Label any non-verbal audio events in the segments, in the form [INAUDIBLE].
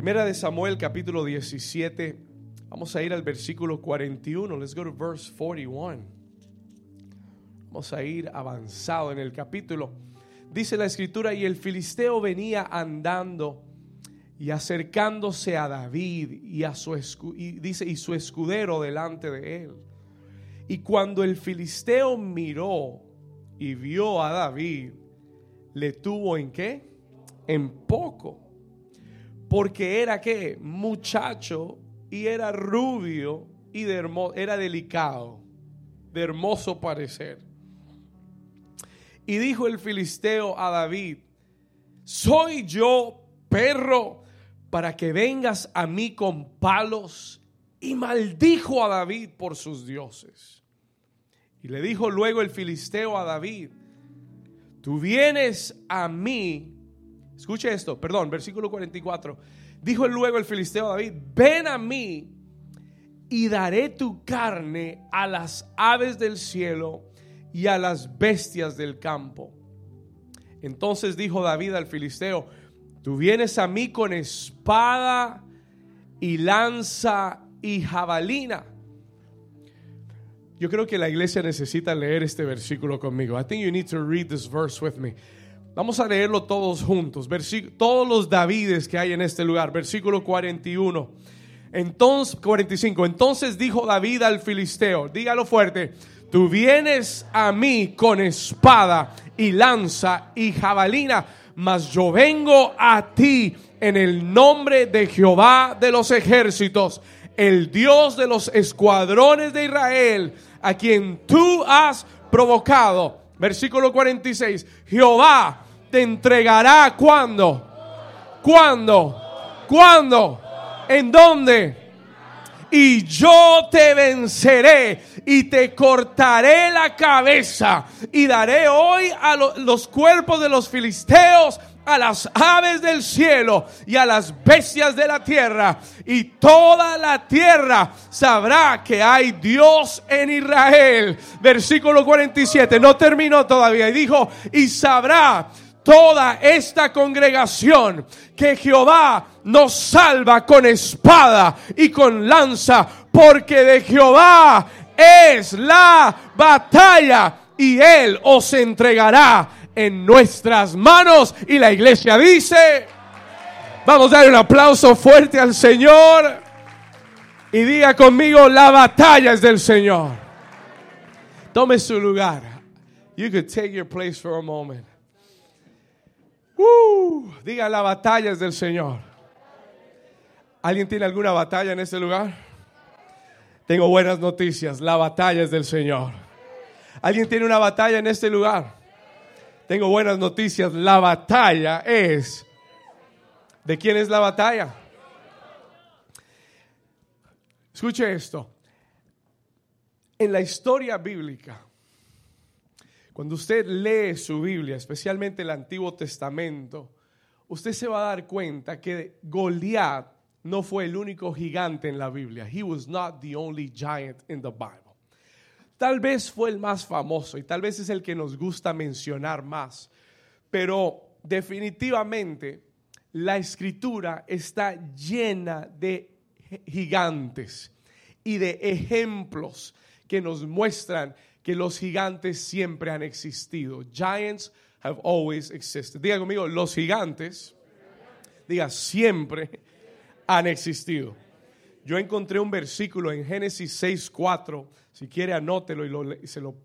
Primera de Samuel capítulo 17. Vamos a ir al versículo 41. Let's go to verse 41. Vamos a ir avanzado en el capítulo. Dice la escritura, y el filisteo venía andando y acercándose a David y a su dice y su escudero delante de él. Y cuando el filisteo miró y vio a David, le tuvo en qué? En poco porque era que muchacho y era rubio y de era delicado, de hermoso parecer. Y dijo el filisteo a David, soy yo perro para que vengas a mí con palos. Y maldijo a David por sus dioses. Y le dijo luego el filisteo a David, tú vienes a mí Escuche esto, perdón, versículo 44. Dijo luego el filisteo a David, ven a mí y daré tu carne a las aves del cielo y a las bestias del campo. Entonces dijo David al filisteo, tú vienes a mí con espada y lanza y jabalina. Yo creo que la iglesia necesita leer este versículo conmigo. I think you need to read this verse with me. Vamos a leerlo todos juntos. todos los Davides que hay en este lugar. Versículo 41. Entonces, 45. Entonces dijo David al filisteo, dígalo fuerte, tú vienes a mí con espada y lanza y jabalina, mas yo vengo a ti en el nombre de Jehová de los ejércitos, el Dios de los escuadrones de Israel, a quien tú has provocado Versículo 46. Jehová te entregará cuando. ¿Cuándo? ¿Cuándo? ¿En dónde? Y yo te venceré y te cortaré la cabeza y daré hoy a los cuerpos de los filisteos a las aves del cielo y a las bestias de la tierra. Y toda la tierra sabrá que hay Dios en Israel. Versículo 47, no terminó todavía. Y dijo, y sabrá toda esta congregación que Jehová nos salva con espada y con lanza, porque de Jehová es la batalla y él os entregará en nuestras manos. Y la iglesia dice, vamos a dar un aplauso fuerte al Señor. Y diga conmigo, la batalla es del Señor. Tome su lugar. You could take your place for a moment. diga, la batalla es del Señor. ¿Alguien tiene alguna batalla en este lugar? Tengo buenas noticias. La batalla es del Señor. ¿Alguien tiene una batalla en este lugar? Tengo buenas noticias. La batalla es... ¿De quién es la batalla? Escuche esto. En la historia bíblica, cuando usted lee su Biblia, especialmente el Antiguo Testamento, usted se va a dar cuenta que Goliat no fue el único gigante en la Biblia. He was not the only giant in the Bible. Tal vez fue el más famoso y tal vez es el que nos gusta mencionar más, pero definitivamente la escritura está llena de gigantes y de ejemplos que nos muestran que los gigantes siempre han existido. Giants have always existed. Diga conmigo, los gigantes, diga, siempre han existido. Yo encontré un versículo en Génesis 6.4, si quiere anótelo y se lo,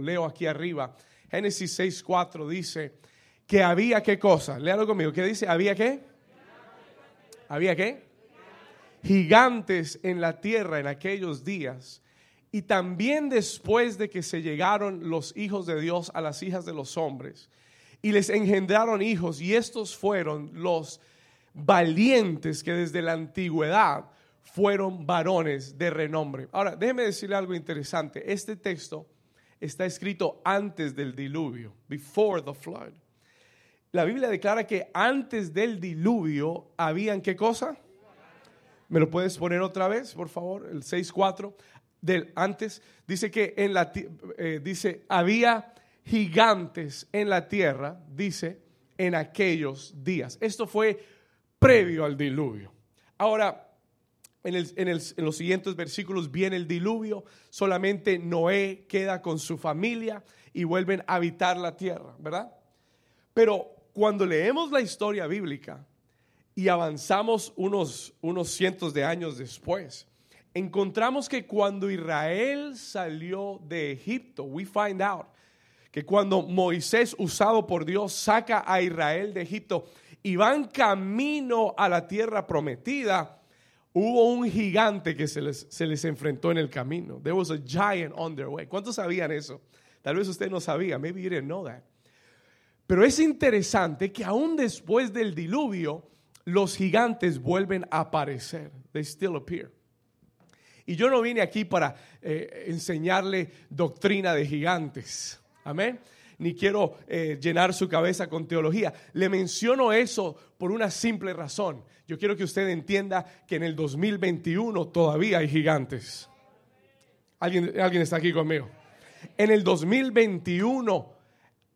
leo aquí arriba. Génesis 6.4 dice que había qué cosa, léalo conmigo, ¿qué dice? ¿Había qué? ¿Había qué? Gigantes en la tierra en aquellos días. Y también después de que se llegaron los hijos de Dios a las hijas de los hombres y les engendraron hijos, y estos fueron los valientes que desde la antigüedad fueron varones de renombre. Ahora, déjeme decirle algo interesante. Este texto está escrito antes del diluvio, before the flood. La Biblia declara que antes del diluvio habían qué cosa? ¿Me lo puedes poner otra vez, por favor? El 6.4 del antes dice que en la eh, dice había gigantes en la tierra, dice en aquellos días. Esto fue previo al diluvio. Ahora, en, los siguientes versículos viene el diluvio, solamente Noé queda con su familia y vuelven a habitar la tierra, ¿verdad? Pero cuando leemos la historia bíblica y avanzamos unos, unos cientos de años después, encontramos que cuando Israel salió de Egipto, we find out que cuando Moisés, usado por Dios, saca a Israel de Egipto y van camino a la tierra prometida, hubo un gigante que se les, se les enfrentó en el camino. There was a giant on their way. ¿Cuántos sabían eso? Tal vez usted no sabía. Maybe you didn't know that. Pero es interesante que aún después del diluvio, los gigantes vuelven a aparecer. They still appear. Y yo no vine aquí para eh, enseñarle doctrina de gigantes. Amén. Ni quiero eh, llenar su cabeza con teología. Le menciono eso por una simple razón. Yo quiero que usted entienda que en el 2021 todavía hay gigantes. ¿Alguien, alguien está aquí conmigo? En el 2021,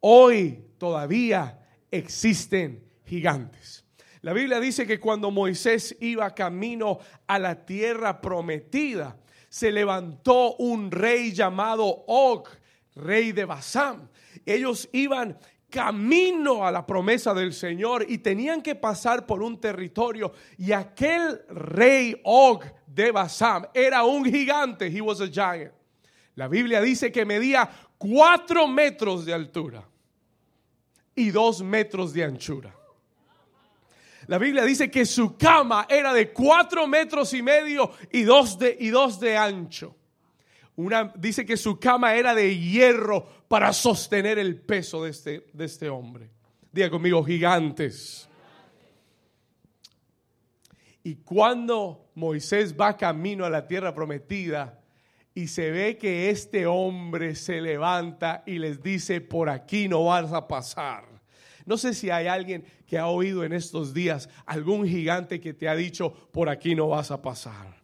hoy todavía existen gigantes. La Biblia dice que cuando Moisés iba camino a la tierra prometida, se levantó un rey llamado Og rey de Basán. Ellos iban camino a la promesa del Señor y tenían que pasar por un territorio y aquel rey Og de Basán era un gigante, he was a giant. La Biblia dice que medía cuatro metros de altura y dos metros de anchura. La Biblia dice que su cama era de cuatro metros y medio y dos de, y dos de ancho. Una, dice que su cama era de hierro para sostener el peso de este, de este hombre. Diga conmigo, gigantes. Y cuando Moisés va camino a la tierra prometida y se ve que este hombre se levanta y les dice, por aquí no vas a pasar. No sé si hay alguien que ha oído en estos días algún gigante que te ha dicho, por aquí no vas a pasar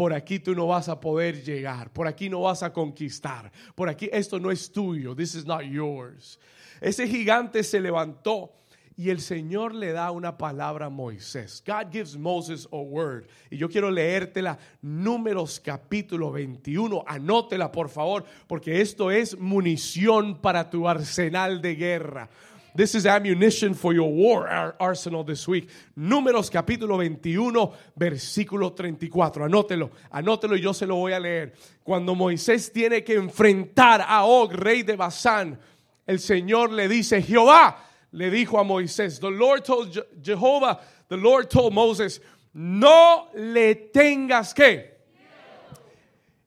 por aquí tú no vas a poder llegar, por aquí no vas a conquistar, por aquí esto no es tuyo, this is not yours. Ese gigante se levantó y el Señor le da una palabra a Moisés. God gives Moses a word. Y yo quiero leértela, Números capítulo 21. Anótela, por favor, porque esto es munición para tu arsenal de guerra. This is ammunition for your war arsenal this week. Números capítulo 21, versículo 34. Anótelo, anótelo y yo se lo voy a leer. Cuando Moisés tiene que enfrentar a Og, rey de Basán, el Señor le dice, Jehová le dijo a Moisés, the Lord told Jehovah, the Lord told Moses, no le tengas que.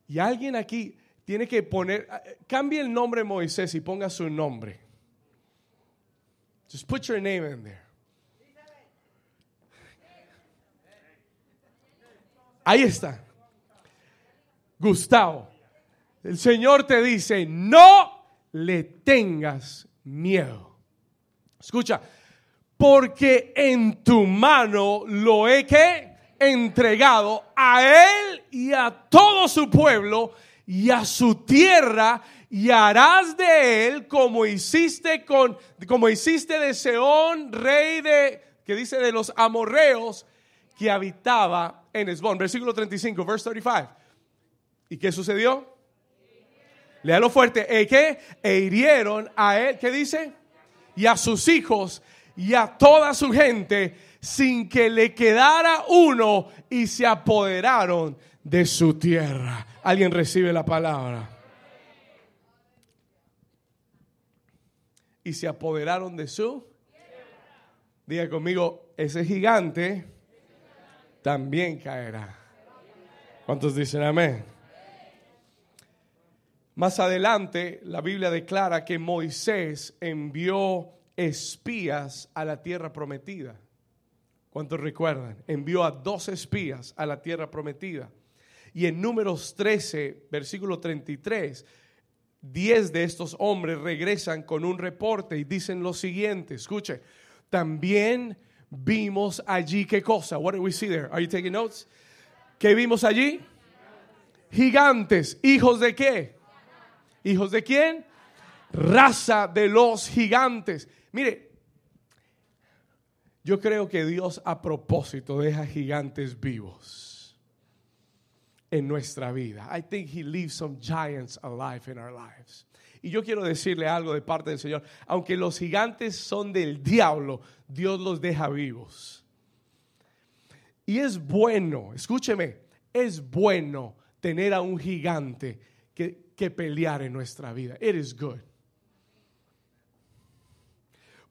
Y alguien aquí tiene que poner, cambie el nombre de Moisés y ponga su nombre. Just put your name in there. Ahí está. Gustavo, el Señor te dice, no le tengas miedo. Escucha, porque en tu mano lo he entregado a él y a todo su pueblo y a su tierra y harás de él como hiciste con como hiciste de Seón, rey de que dice de los amorreos que habitaba en Esbón. Versículo 35, verse 35. ¿Y qué sucedió? Léalo fuerte. ¿E qué? E hirieron a él, ¿qué dice? Y a sus hijos y a toda su gente sin que le quedara uno y se apoderaron de su tierra. Alguien recibe la palabra. Y se apoderaron de su. Diga conmigo, ese gigante también caerá. ¿Cuántos dicen amén? Más adelante, la Biblia declara que Moisés envió espías a la tierra prometida. ¿Cuántos recuerdan? Envió a dos espías a la tierra prometida. Y en números 13, versículo 33, Diez de estos hombres regresan con un reporte y dicen lo siguiente, escuche, también vimos allí qué cosa. What did we see there? Are you taking notes? ¿Qué vimos allí? Gigantes, hijos de qué? ¿Hijos de quién? Raza de los gigantes. Mire, Yo creo que Dios a propósito deja gigantes vivos en nuestra vida. I think he leaves some giants alive in our lives. Y yo quiero decirle algo de parte del Señor. Aunque los gigantes son del diablo, Dios los deja vivos. Y es bueno, escúcheme, es bueno tener a un gigante que, que pelear en nuestra vida. It is good.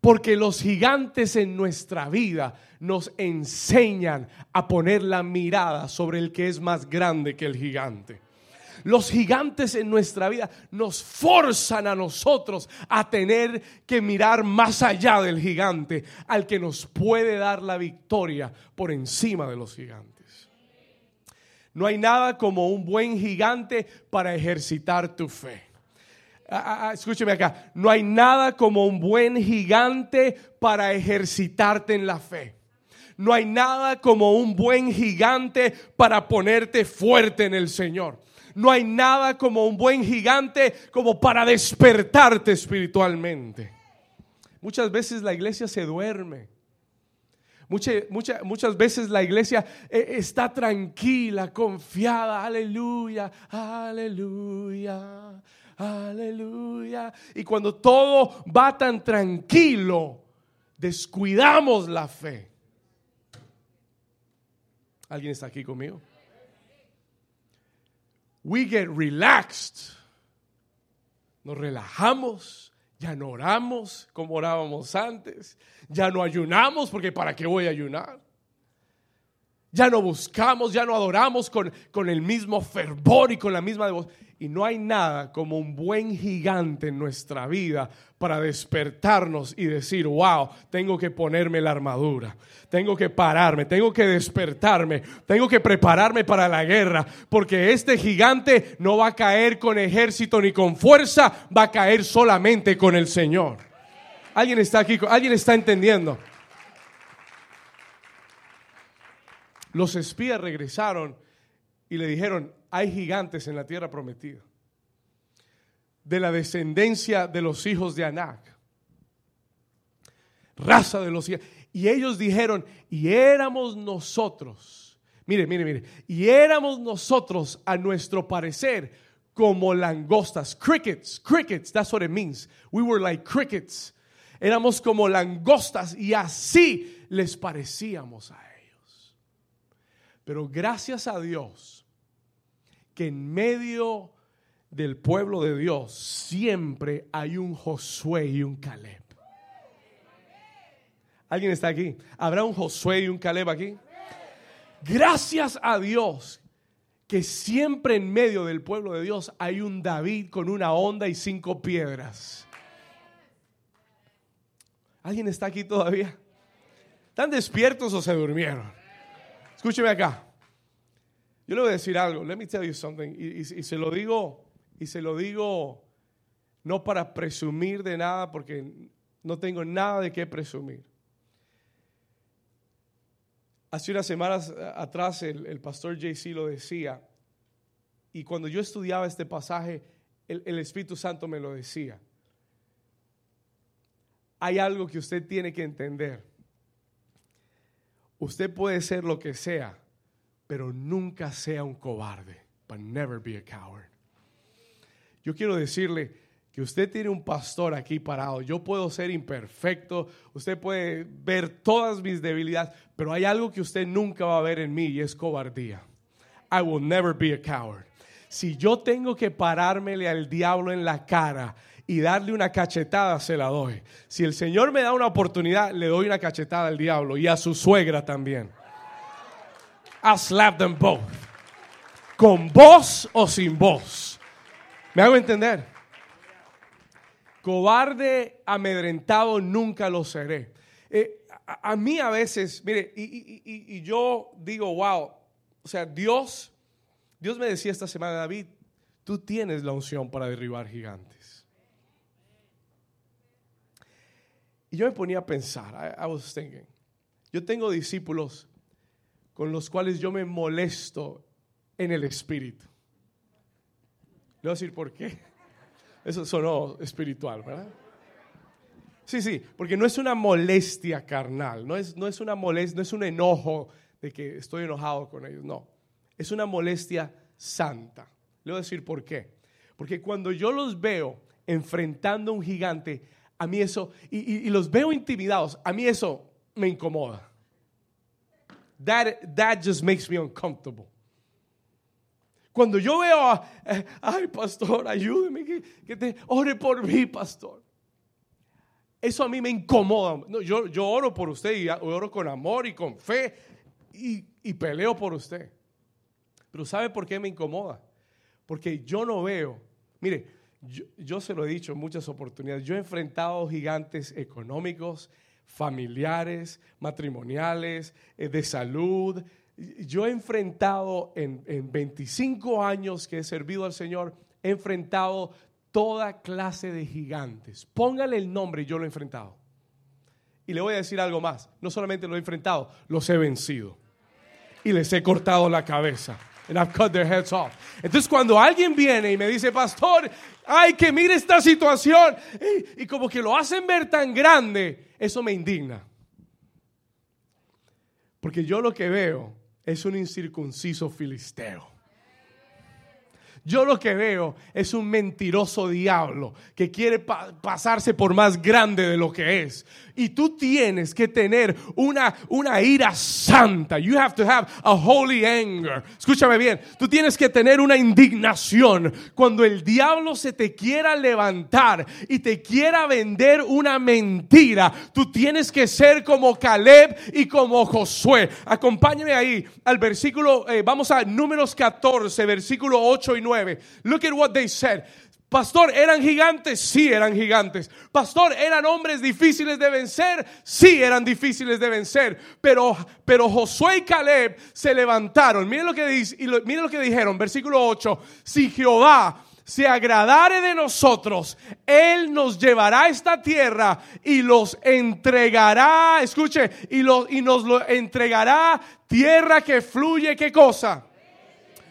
Porque los gigantes en nuestra vida nos enseñan a poner la mirada sobre el que es más grande que el gigante. Los gigantes en nuestra vida nos forzan a nosotros a tener que mirar más allá del gigante, al que nos puede dar la victoria por encima de los gigantes. No hay nada como un buen gigante para ejercitar tu fe. Ah, ah, ah, escúcheme acá, no hay nada como un buen gigante para ejercitarte en la fe. No hay nada como un buen gigante para ponerte fuerte en el Señor. No hay nada como un buen gigante como para despertarte espiritualmente. Muchas veces la iglesia se duerme. Muchas veces la iglesia eh, está tranquila, confiada, aleluya, aleluya, aleluya. Y cuando todo va tan tranquilo, descuidamos la fe. ¿Alguien está aquí conmigo? we get relaxed. Nos relajamos, ya no oramos como orábamos antes, ya no ayunamos porque ¿para qué voy a ayunar? Ya no buscamos, ya no adoramos con, con el mismo fervor y con la misma devoción. Y no hay nada como un buen gigante en nuestra vida para despertarnos y decir, wow, tengo que ponerme la armadura, tengo que pararme, tengo que despertarme, tengo que prepararme para la guerra, porque este gigante no va a caer con ejército ni con fuerza, va a caer solamente con el Señor. ¿Alguien está aquí? ¿Alguien está entendiendo? Los espías regresaron y le dijeron, hay gigantes en la tierra prometida, de la descendencia de los hijos de Anac, raza de los Y ellos dijeron, y éramos nosotros, mire, mire, mire, y éramos nosotros a nuestro parecer como langostas, crickets, crickets, that's what it means. We were like crickets. Éramos como langostas y así les parecíamos a ellos. Pero gracias a Dios, en medio del pueblo de Dios siempre hay un Josué y un Caleb. ¿Alguien está aquí? ¿Habrá un Josué y un Caleb aquí? Gracias a Dios que siempre en medio del pueblo de Dios hay un David con una onda y cinco piedras. ¿Alguien está aquí todavía? ¿Están despiertos o se durmieron? Escúcheme acá. Yo le voy a decir algo. Let me tell you something. Y, se lo digo, y se lo digo no para presumir de nada, porque no tengo nada de qué presumir. Hace unas semanas atrás el, el pastor JC lo decía, y cuando yo estudiaba este pasaje, el Espíritu Santo me lo decía. Hay algo que usted tiene que entender. Usted puede ser lo que sea, pero nunca sea un cobarde. But never be a coward. Yo quiero decirle que usted tiene un pastor aquí parado. Yo puedo ser imperfecto, usted puede ver todas mis debilidades, pero hay algo que usted nunca va a ver en mí y es cobardía. I will never be a coward. Si yo tengo que parármele al diablo en la cara y darle una cachetada, se la doy. Si el Señor me da una oportunidad, le doy una cachetada al diablo y a su suegra también. I'll slap them both. Con voz o sin voz. ¿Me hago entender? Cobarde, amedrentado, nunca lo seré. Eh, a, mí a veces, mire, y, y, yo digo, wow, o sea, Dios, Dios me decía esta semana, David, tú tienes la unción para derribar gigantes. Y yo me ponía a pensar, I was thinking, yo tengo discípulos con los cuales yo me molesto en el espíritu. Le voy a decir por qué. Eso sonó espiritual, ¿verdad? Sí, sí, porque no es una molestia carnal, no es, no es una molestia, no es un enojo de que estoy enojado con ellos, no. Es una molestia santa. Le voy a decir por qué. Porque cuando yo los veo enfrentando a un gigante, a mí eso, y, los veo intimidados, a mí eso me incomoda. That, that just makes me uncomfortable. Cuando yo veo, eh, ay, pastor, ayúdeme, que, te ore por mí, pastor. Eso a mí me incomoda. yo, yo oro por usted y oro con amor y con fe y, y peleo por usted. Pero ¿sabe por qué me incomoda? Porque yo no veo, mire, yo, se lo he dicho en muchas oportunidades, yo he enfrentado gigantes económicos, familiares, matrimoniales, eh, de salud. Yo he enfrentado en, en 25 años que he servido al Señor, he enfrentado toda clase de gigantes. Póngale el nombre, yo lo he enfrentado. Y le voy a decir algo más, no solamente lo he enfrentado, los he vencido. Y les he cortado la cabeza. And I've cut their heads off. Entonces cuando alguien viene y me dice, pastor, ay, que mire esta situación, y como que lo hacen ver tan grande, eso me indigna. Porque yo lo que veo es un incircunciso filisteo. Yo lo que veo es un mentiroso diablo que quiere pasarse por más grande de lo que es. Y tú tienes que tener una, una ira santa. You have to have a holy anger. Escúchame bien. Tú tienes que tener una indignación cuando el diablo se te quiera levantar y te quiera vender una mentira. Tú tienes que ser como Caleb y como Josué. Acompáñame ahí al versículo, eh, vamos a números 14, versículo 8 y 9. Look at what they said. Pastor, ¿eran gigantes? Sí, eran gigantes. Pastor, ¿eran hombres difíciles de vencer? Sí, eran difíciles de vencer. Pero, pero Josué y Caleb se levantaron. Miren lo que, dice, y miren lo que dijeron, versículo 8. Si Jehová se agradare de nosotros, Él nos llevará a esta tierra y los entregará, escuche, y, y nos lo entregará tierra que fluye, ¿qué cosa?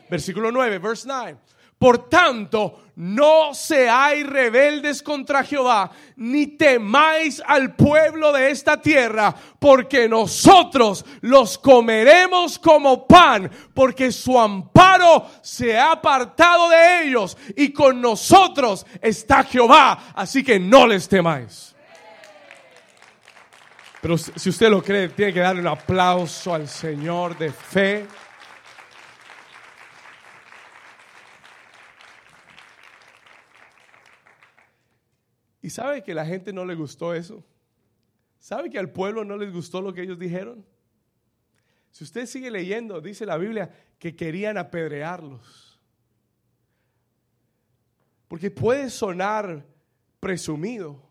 Versículo 9, verse 9. Por tanto, no seáis rebeldes contra Jehová, ni temáis al pueblo de esta tierra, porque nosotros los comeremos como pan, porque su amparo se ha apartado de ellos, y con nosotros está Jehová, así que no les temáis. Pero si usted lo cree, tiene que darle un aplauso al Señor de fe. ¿Y sabe que la gente no le gustó eso? ¿Sabe que al pueblo no les gustó lo que ellos dijeron? Si usted sigue leyendo, dice la Biblia que querían apedrearlos. Porque puede sonar presumido,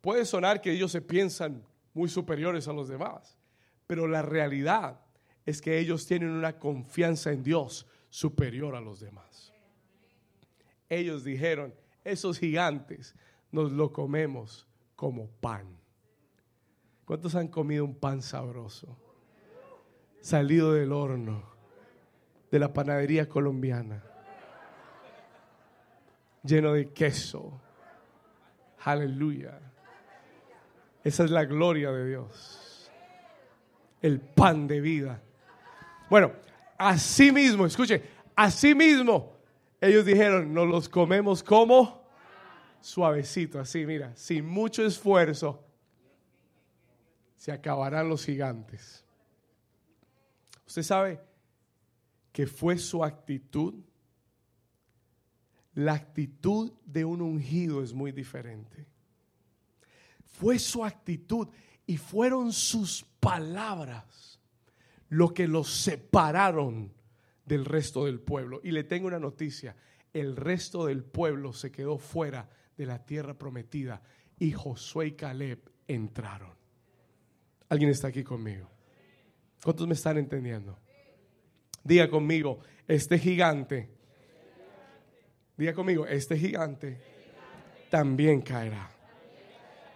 puede sonar que ellos se piensan muy superiores a los demás, pero la realidad es que ellos tienen una confianza en Dios superior a los demás. Ellos dijeron, esos gigantes nos lo comemos como pan. ¿Cuántos han comido un pan sabroso? Salido del horno, de la panadería colombiana, lleno de queso. Aleluya. Esa es la gloria de Dios. El pan de vida. Bueno, así mismo, escuche, así mismo, ellos dijeron, nos los comemos como suavecito, así, mira, sin mucho esfuerzo, se acabarán los gigantes. Usted sabe que fue su actitud. La actitud de un ungido es muy diferente. Fue su actitud y fueron sus palabras lo que los separaron del resto del pueblo. Y le tengo una noticia, el resto del pueblo se quedó fuera de la tierra prometida y Josué y Caleb entraron. ¿Alguien está aquí conmigo? ¿Cuántos me están entendiendo? Diga conmigo, este gigante, diga conmigo, este gigante también caerá.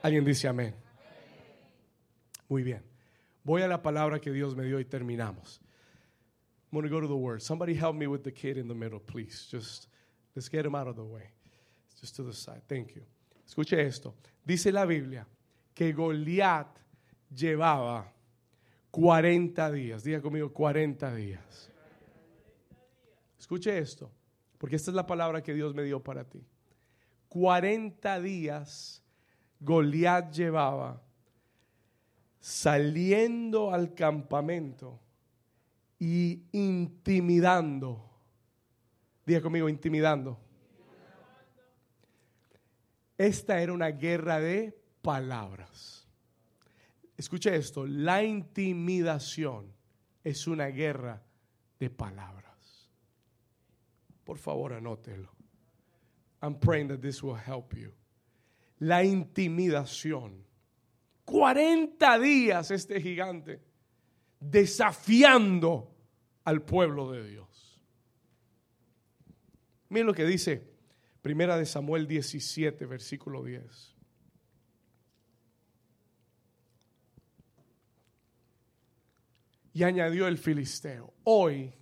¿Alguien dice amén? Muy bien. Voy a la palabra que Dios me dio y terminamos. I'm going to go to the word. Somebody help me with the kid in the middle, please. Just let's get him out of the way. To the side. Thank you. Escuche esto. Dice la Biblia que Goliat llevaba 40 días. Diga conmigo, 40 días. Escuche esto, porque esta es la palabra que Dios me dio para ti. 40 días Goliat llevaba saliendo al campamento y intimidando. Diga conmigo, intimidando. Esta era una guerra de palabras. Escuche esto, la intimidación es una guerra de palabras. Por favor, anótelo. I'm praying that this will help you. La intimidación 40 días este gigante desafiando al pueblo de Dios. Miren lo que dice Primera de Samuel 17, versículo 10. Y añadió el filisteo, hoy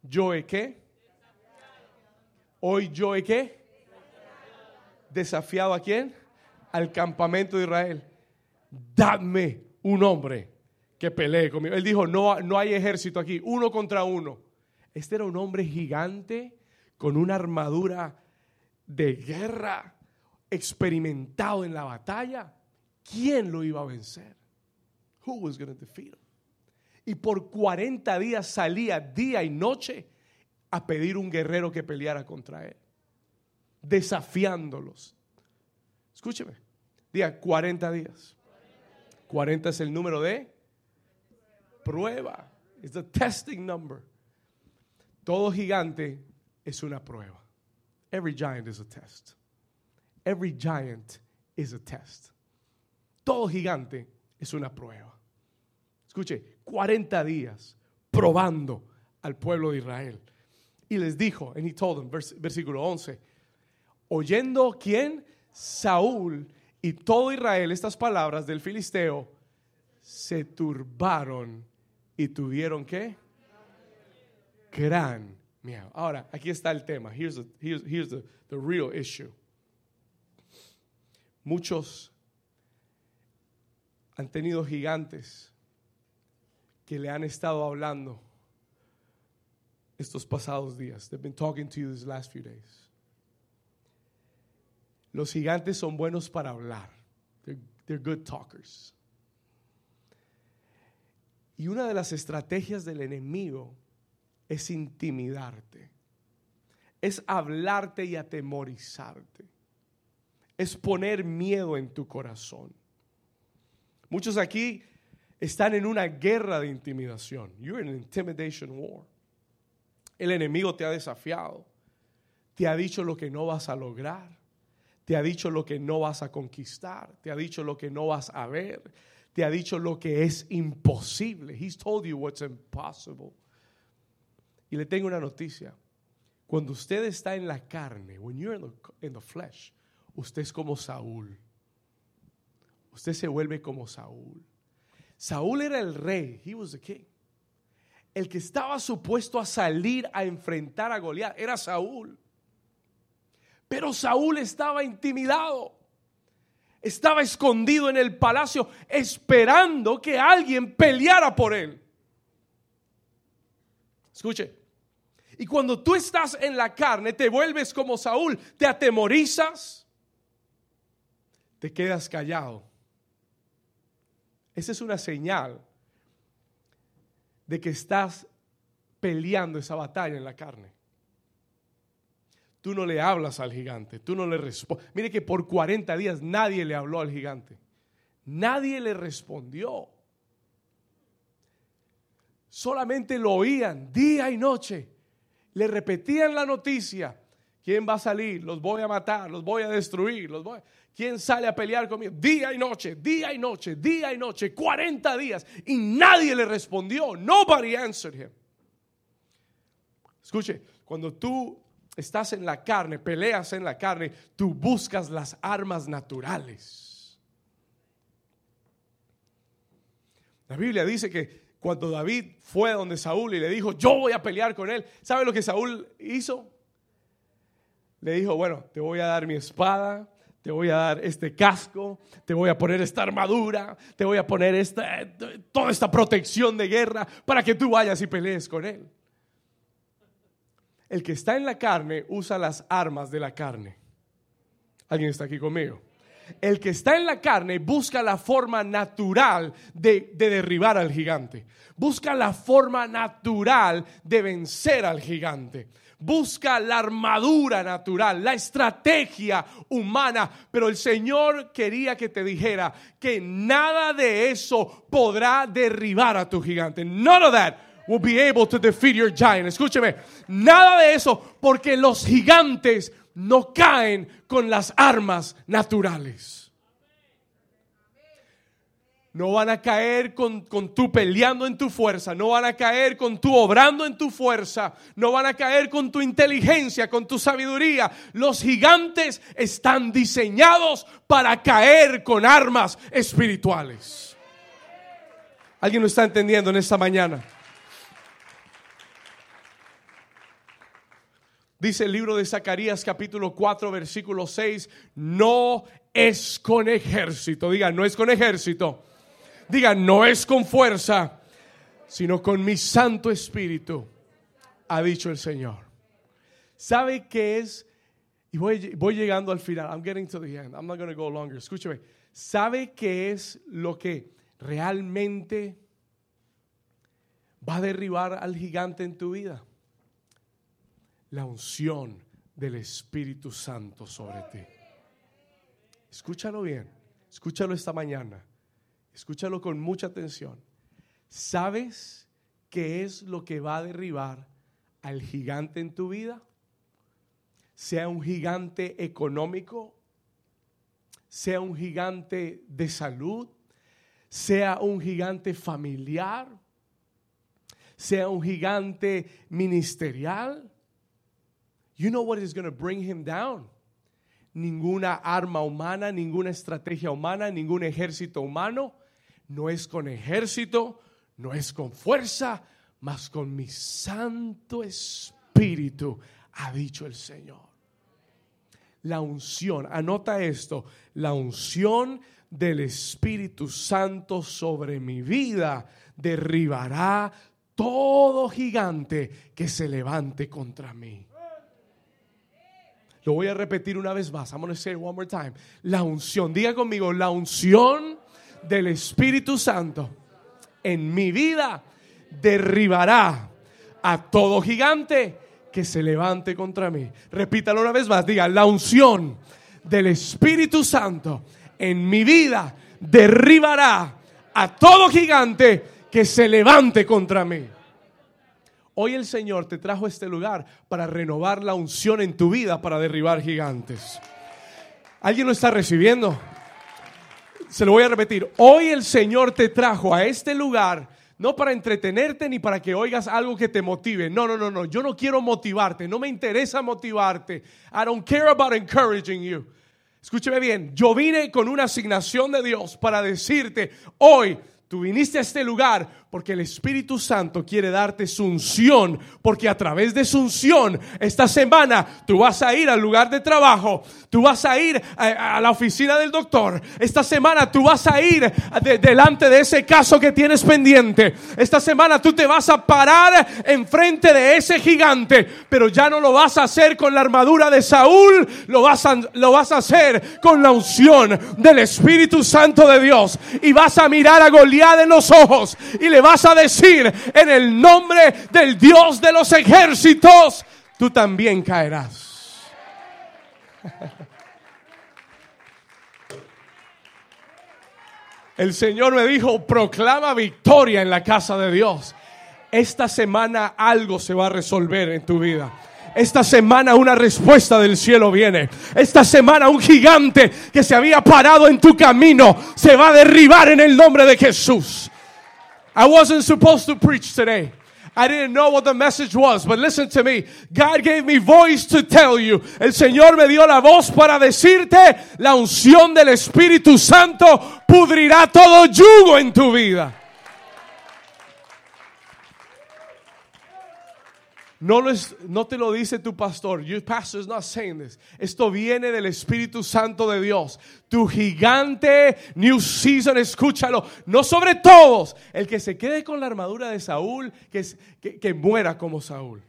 yo he qué? Hoy yo he qué? Desafiado a quién? Al campamento de Israel dame un hombre que pelee conmigo. Él dijo, no, no hay ejército aquí, uno contra uno. Este era un hombre gigante con una armadura de guerra, experimentado en la batalla. ¿Quién lo iba a vencer? Who was going to defeat him? Y por 40 días salía día y noche a pedir un guerrero que peleara contra él, desafiándolos. Escúcheme, día 40 días. 40 es el número de prueba. Es the testing number. Todo gigante es una prueba. Every giant is a test. Every giant is a test. Todo gigante es una prueba. Escuche, 40 días probando al pueblo de Israel. Y les dijo, and he told them, versículo 11, oyendo quién? Saúl y todo Israel, estas palabras del filisteo, se turbaron y tuvieron qué? Gran Ahora, aquí está el tema. Here's, the, here's, the, the real issue. Muchos han tenido gigantes que le han estado hablando estos pasados días. They've been talking to you these last few days. Los gigantes son buenos para hablar. They're, good talkers. Y una de las estrategias del enemigo es intimidarte. Es hablarte y atemorizarte. Es poner miedo en tu corazón. Muchos aquí están en una guerra de intimidación. You're in an intimidation war. El enemigo te ha desafiado. Te ha dicho lo que no vas a lograr te ha dicho lo que no vas a conquistar, te ha dicho lo que no vas a ver, te ha dicho lo que es imposible. He's told you what's impossible. Y le tengo una noticia. Cuando usted está en la carne, when you're in the, flesh, usted es como Saúl. Usted se vuelve como Saúl. Saúl era el rey, he was the king. El que estaba supuesto a salir a enfrentar a Goliat era Saúl. Pero Saúl estaba intimidado. Estaba escondido en el palacio esperando que alguien peleara por él. Escuche. Y cuando tú estás en la carne, te vuelves como Saúl, te atemorizas, te quedas callado. Esa es una señal de que estás peleando esa batalla en la carne. Tú no le hablas al gigante, tú no le respondes. Mire que por 40 días nadie le habló al gigante. Nadie le respondió. Solamente lo oían día y noche. Le repetían la noticia. ¿Quién va a salir? Los voy a matar, los voy a destruir. Los voy ¿Quién sale a pelear conmigo? Día y noche, día y noche, día y noche, 40 días. Y nadie le respondió. Nobody answered him. Escuche, cuando tú estás en la carne, peleas en la carne, tú buscas las armas naturales. La Biblia dice que cuando David fue donde Saúl y le dijo, yo voy a pelear con él, ¿sabe lo que Saúl hizo? Le dijo, bueno, te voy a dar mi espada, te voy a dar este casco, te voy a poner esta armadura, te voy a poner esta, toda esta protección de guerra para que tú vayas y pelees con él. El que está en la carne usa las armas de la carne. ¿Alguien está aquí conmigo? El que está en la carne busca la forma natural de, de, derribar al gigante. Busca la forma natural de vencer al gigante busca la armadura natural, la estrategia humana, pero el Señor quería que te dijera que nada de eso podrá derribar a tu gigante. None of that will be able to defeat your giant. Escúcheme, nada de eso porque los gigantes no caen con las armas naturales. No van a caer con, con tú peleando en tu fuerza, no van a caer con tú obrando en tu fuerza, no van a caer con tu inteligencia, con tu sabiduría. Los gigantes están diseñados para caer con armas espirituales. ¿Alguien lo está entendiendo en esta mañana? Dice el libro de Zacarías capítulo 4 versículo 6, no es con ejército, diga, no es con ejército Diga, no es con fuerza, sino con mi Santo Espíritu, ha dicho el Señor. ¿Sabe qué es? Y voy, llegando al final. I'm getting to the end. I'm not going to go longer. Escúcheme. ¿Sabe qué es lo que realmente va a derribar al gigante en tu vida? La unción del Espíritu Santo sobre ti. Escúchalo bien. Escúchalo esta mañana. Escúchalo con mucha atención. ¿Sabes qué es lo que va a derribar al gigante en tu vida? Sea un gigante económico, sea un gigante de salud, sea un gigante familiar, sea un gigante ministerial. You know what is going to bring him down? Ninguna arma humana, ninguna estrategia humana, ningún ejército humano no es con ejército, no es con fuerza, mas con mi Santo Espíritu, ha dicho el Señor. La unción, anota esto, la unción del Espíritu Santo sobre mi vida derribará todo gigante que se levante contra mí. Lo voy a repetir una vez más. I'm going to say it one more time. La unción, diga conmigo, la unción del Espíritu Santo en mi vida derribará a todo gigante que se levante contra mí. Repítalo una vez más, diga, la unción del Espíritu Santo en mi vida derribará a todo gigante que se levante contra mí. Hoy el Señor te trajo a este lugar para renovar la unción en tu vida para derribar gigantes. ¿Alguien lo está recibiendo? se lo voy a repetir, hoy el Señor te trajo a este lugar no para entretenerte ni para que oigas algo que te motive. No, no, no, no. Yo no quiero motivarte. No me interesa motivarte. I don't care about encouraging you. Escúcheme bien. Yo vine con una asignación de Dios para decirte hoy. Tú viniste a este lugar porque el Espíritu Santo quiere darte su unción, porque a través de su unción, esta semana tú vas a ir al lugar de trabajo, tú vas a ir a, la oficina del doctor, esta semana tú vas a ir delante de ese caso que tienes pendiente, esta semana tú te vas a parar enfrente de ese gigante, pero ya no lo vas a hacer con la armadura de Saúl, lo vas a, lo vas a hacer con la unción del Espíritu Santo de Dios y vas a mirar a Goliat en los ojos y le vas a decir en el nombre del Dios de los ejércitos, tú también caerás. [LAUGHS] El Señor me dijo, proclama victoria en la casa de Dios. Esta semana algo se va a resolver en tu vida. Esta semana una respuesta del cielo viene. Esta semana un gigante que se había parado en tu camino se va a derribar en el nombre de Jesús. I wasn't supposed to preach today. I didn't know what the message was, but listen to me. God gave me voice to tell you. El Señor me dio la voz para decirte, la unción del Espíritu Santo pudrirá todo yugo en tu vida. No, no te lo dice tu pastor. Your pastor is not saying this. Esto viene del Espíritu Santo de Dios. Tu gigante New Season, escúchalo. No sobre todos. El que se quede con la armadura de Saúl, que, es- que, que muera como Saúl.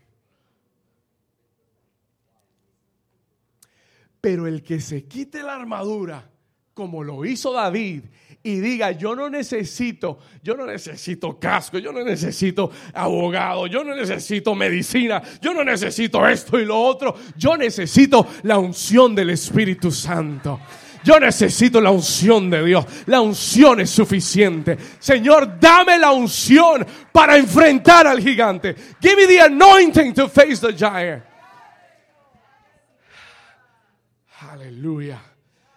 Pero el que se quite la armadura, como lo hizo David, y diga, yo no necesito, yo no necesito casco, yo no necesito abogado, yo no necesito medicina, yo no necesito esto y lo otro, yo necesito la unción del Espíritu Santo. Yo necesito la unción de Dios. La unción es suficiente. Señor, dame la unción para enfrentar al gigante. Give me the anointing to face the giant. Aleluya.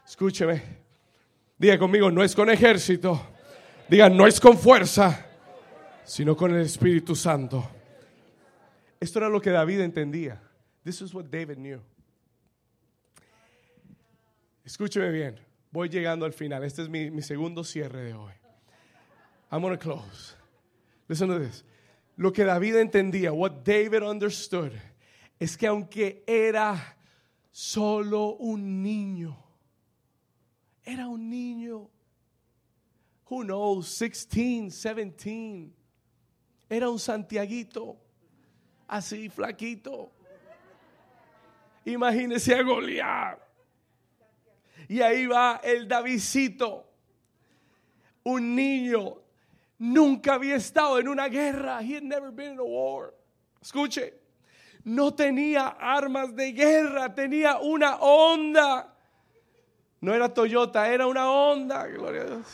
Escúcheme. Diga conmigo, no es con ejército. Diga, no es con fuerza, sino con el Espíritu Santo. Esto era lo que David entendía. This is what David knew. Escúcheme bien. Voy llegando al final. Este es mi, segundo cierre de hoy. I'm going to close. Listen to this. Lo que David entendía, what David understood, es que aunque era solo un niño, era un niño, who knows, 16, 17, era un santiaguito, así flaquito. Imagínese a Goliat. Y ahí va el Davidcito, un niño, nunca había estado en una guerra. He had never been in a war. Escuche, no tenía armas de guerra, tenía una onda. No era Toyota, era una onda. Gloria a Dios.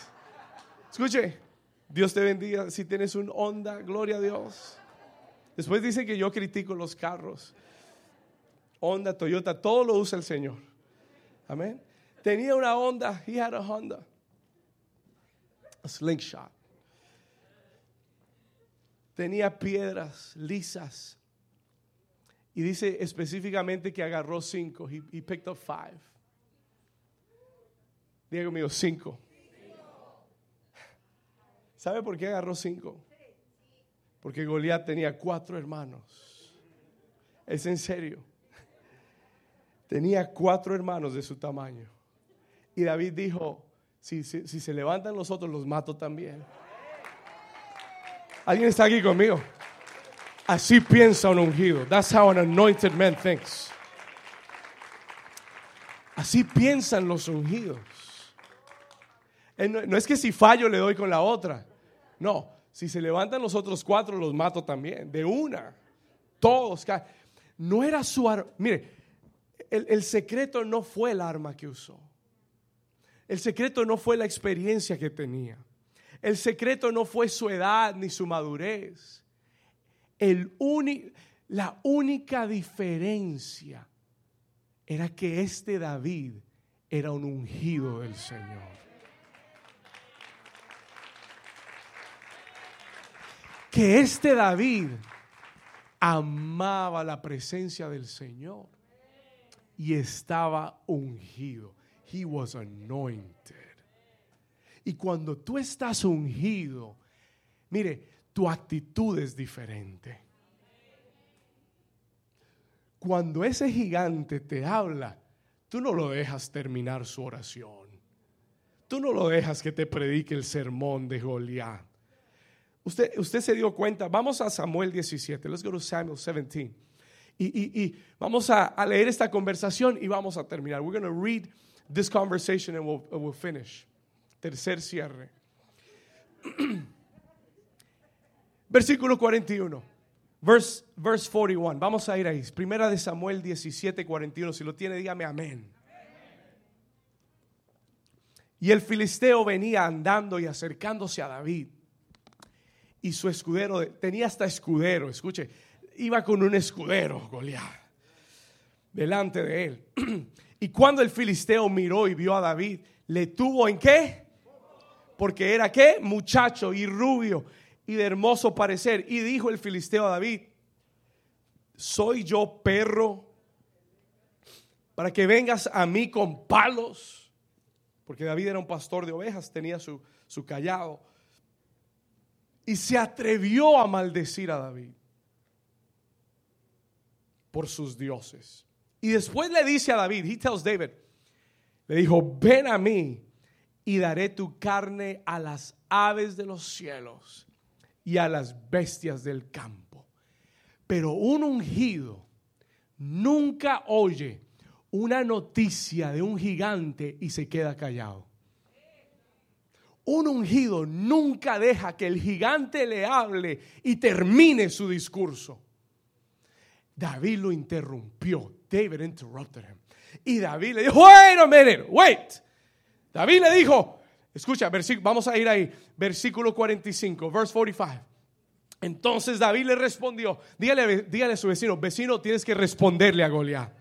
Escuche, Dios te bendiga si tienes un onda, gloria a Dios. Después dice que yo critico los carros. Honda, Toyota, todo lo usa el Señor. Amén. Tenía una Honda, he had a Honda. A slingshot. Tenía piedras lisas. Y dice específicamente que agarró cinco. He, he picked up five. Diga conmigo, cinco. ¿Sabe por qué agarró cinco? Porque Goliat tenía cuatro hermanos. Es en serio. Tenía cuatro hermanos de su tamaño. Y David dijo, si, si- se levantan los otros, los mato también. ¿Alguien está aquí conmigo? Así piensa un ungido. That's how an anointed man thinks. Así piensan los ungidos. Eh, No, es que si fallo le doy con la otra. No, si se levantan los otros cuatro, los mato también. De una. Todos. No era su arma. Mire, el, el secreto no fue el arma que usó. El secreto no fue la experiencia que tenía. El secreto no fue su edad ni su madurez. El la única diferencia era que este David era un ungido del Señor. Que este David amaba la presencia del Señor y estaba ungido. He was anointed. Y cuando tú estás ungido, mire, tu actitud es diferente. Cuando ese gigante te habla, tú no lo dejas terminar su oración. Tú no lo dejas que te predique el sermón de Goliat. Usted, usted se dio cuenta, vamos a Samuel 17, let's go to Samuel 17. Y, y- y vamos a, a leer esta conversación y vamos a terminar. We're going to read this conversation and we'll, we'll finish. Tercer cierre. [CLEARS THROAT] Versículo 41. Verse, verse 41. Vamos a ir ahí. Primera de Samuel 17, 41. Si lo tiene, dígame amén. Y el filisteo venía andando y acercándose a David. Y su escudero, de- tenía hasta escudero, escuche, iba con un escudero, Goliat, delante de él. [CLEARS THROAT] Y cuando el filisteo miró y vio a David, le tuvo en qué? Porque era qué? Muchacho y rubio y de hermoso parecer. Y dijo el filisteo a David, ¿soy yo perro para que vengas a mí con palos? Porque David era un pastor de ovejas, tenía su, su callado. Y se atrevió a maldecir a David. por sus dioses. Y después le dice a David, he tells David, le dijo, ven a mí y daré tu carne a las aves de los cielos y a las bestias del campo. Pero un ungido nunca oye una noticia de un gigante y se queda callado. Un ungido nunca deja que el gigante le hable y termine su discurso. David lo interrumpió. David interrupted him. Y David le dijo, wait a minute, wait. David le dijo, escucha, vamos a ir ahí, versículo 45, verse 45. Entonces David le respondió, dígale, dígale a su vecino, vecino, tienes que responderle a Goliat.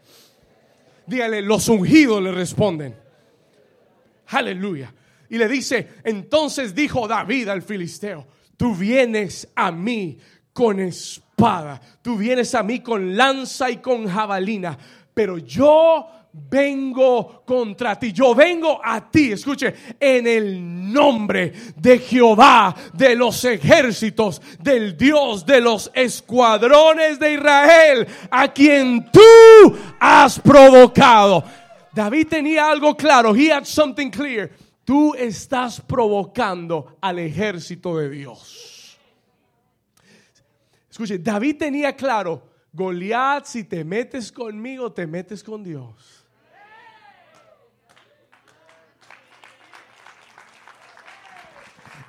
Dígale, los ungidos le responden. Aleluya. Y le dice, entonces dijo David al filisteo, tú vienes a mí con espada, tú vienes a mí con lanza y con jabalina, pero yo vengo contra ti. Yo vengo a ti, escuche, en el nombre de Jehová, de los ejércitos, del Dios de los escuadrones de Israel, a quien tú has provocado. David tenía algo claro. He had something clear. Tú estás provocando al ejército de Dios. Escuche, David tenía claro, Goliat, si te metes conmigo, te metes con Dios.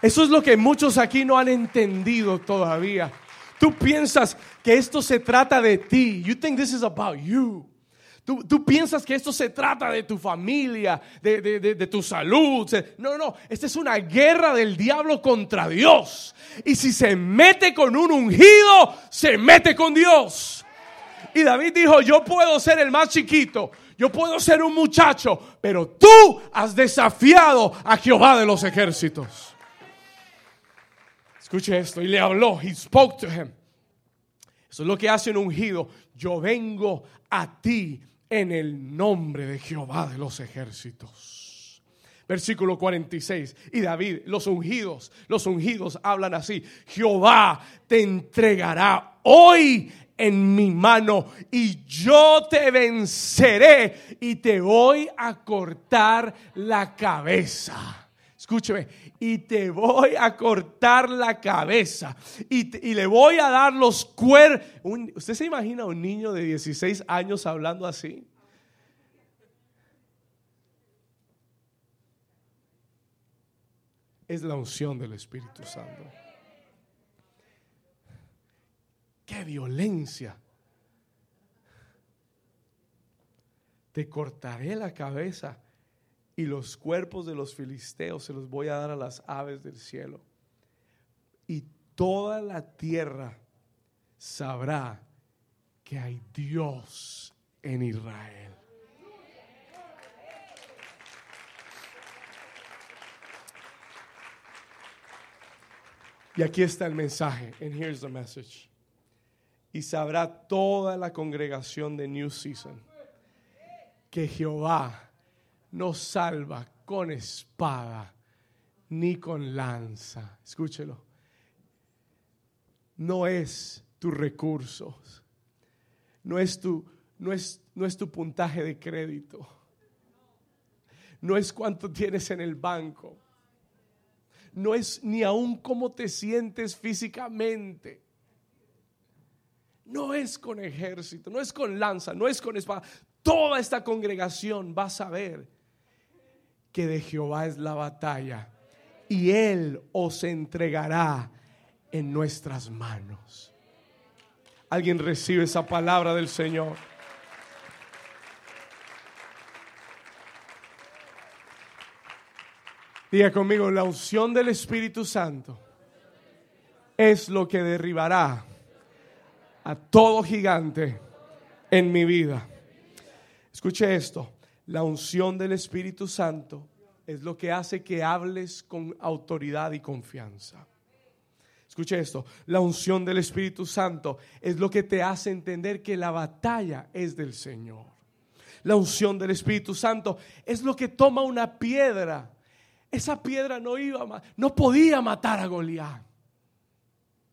Eso es lo que muchos aquí no han entendido todavía. Tú piensas que esto se trata de ti. You think this is about you. Tú, piensas que esto se trata de tu familia, de, tu salud. No, no, esta es una guerra del diablo contra Dios. Y si se mete con un ungido, se mete con Dios. Y David dijo, yo puedo ser el más chiquito, yo puedo ser un muchacho, pero tú has desafiado a Jehová de los ejércitos. Escuche esto. Y le habló. He spoke to him. Eso es lo que hace un ungido. Yo vengo a ti en el nombre de Jehová de los ejércitos. Versículo 46. Y David, los ungidos, los ungidos hablan así. Jehová te entregará hoy en mi mano y yo te venceré y te voy a cortar la cabeza. Escúcheme, y te voy a cortar la cabeza y, le voy a dar los cuernos. ¿Usted se imagina un niño de 16 años hablando así? Es la unción del Espíritu Santo. ¡Qué violencia! Te cortaré la cabeza y los cuerpos de los filisteos se los voy a dar a las aves del cielo. Y toda la tierra sabrá que hay Dios en Israel. Y aquí está el mensaje. And here's the message. Y sabrá toda la congregación de New Season que Jehová no salva con espada ni con lanza. Escúchelo. No es tus recursos. No es tu, no es, no es tu puntaje de crédito. No es cuánto tienes en el banco. No es ni aún cómo te sientes físicamente. No es con ejército, no es con lanza, no es con espada. Toda esta congregación va a saber que de Jehová es la batalla y Él os entregará en nuestras manos. Alguien recibe esa palabra del Señor. Diga conmigo, la unción del Espíritu Santo es lo que derribará a todo gigante en mi vida. Escuche esto. La unción del Espíritu Santo es lo que hace que hables con autoridad y confianza. Escuche esto, la unción del Espíritu Santo es lo que te hace entender que la batalla es del Señor. La unción del Espíritu Santo es lo que toma una piedra. Esa piedra no iba, no podía matar a Goliat.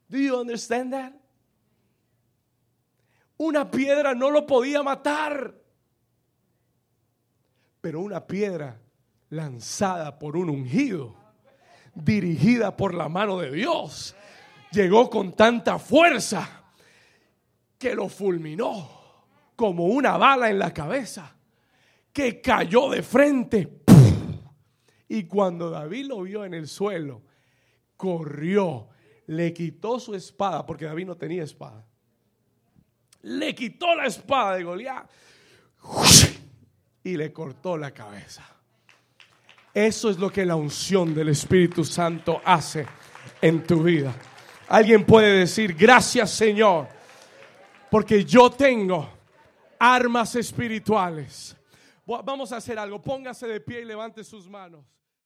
Do you understand that? Una piedra no lo podía matar. Pero una piedra lanzada por un ungido, dirigida por la mano de Dios, llegó con tanta fuerza que lo fulminó como una bala en la cabeza, que cayó de frente. Y cuando David lo vio en el suelo, corrió, le quitó su espada, porque David no tenía espada. Le quitó la espada de Goliat y le cortó la cabeza. Eso es lo que la unción del Espíritu Santo hace en tu vida. Alguien puede decir, gracias Señor, porque yo tengo armas espirituales. Vamos a hacer algo, póngase de pie y levante sus manos.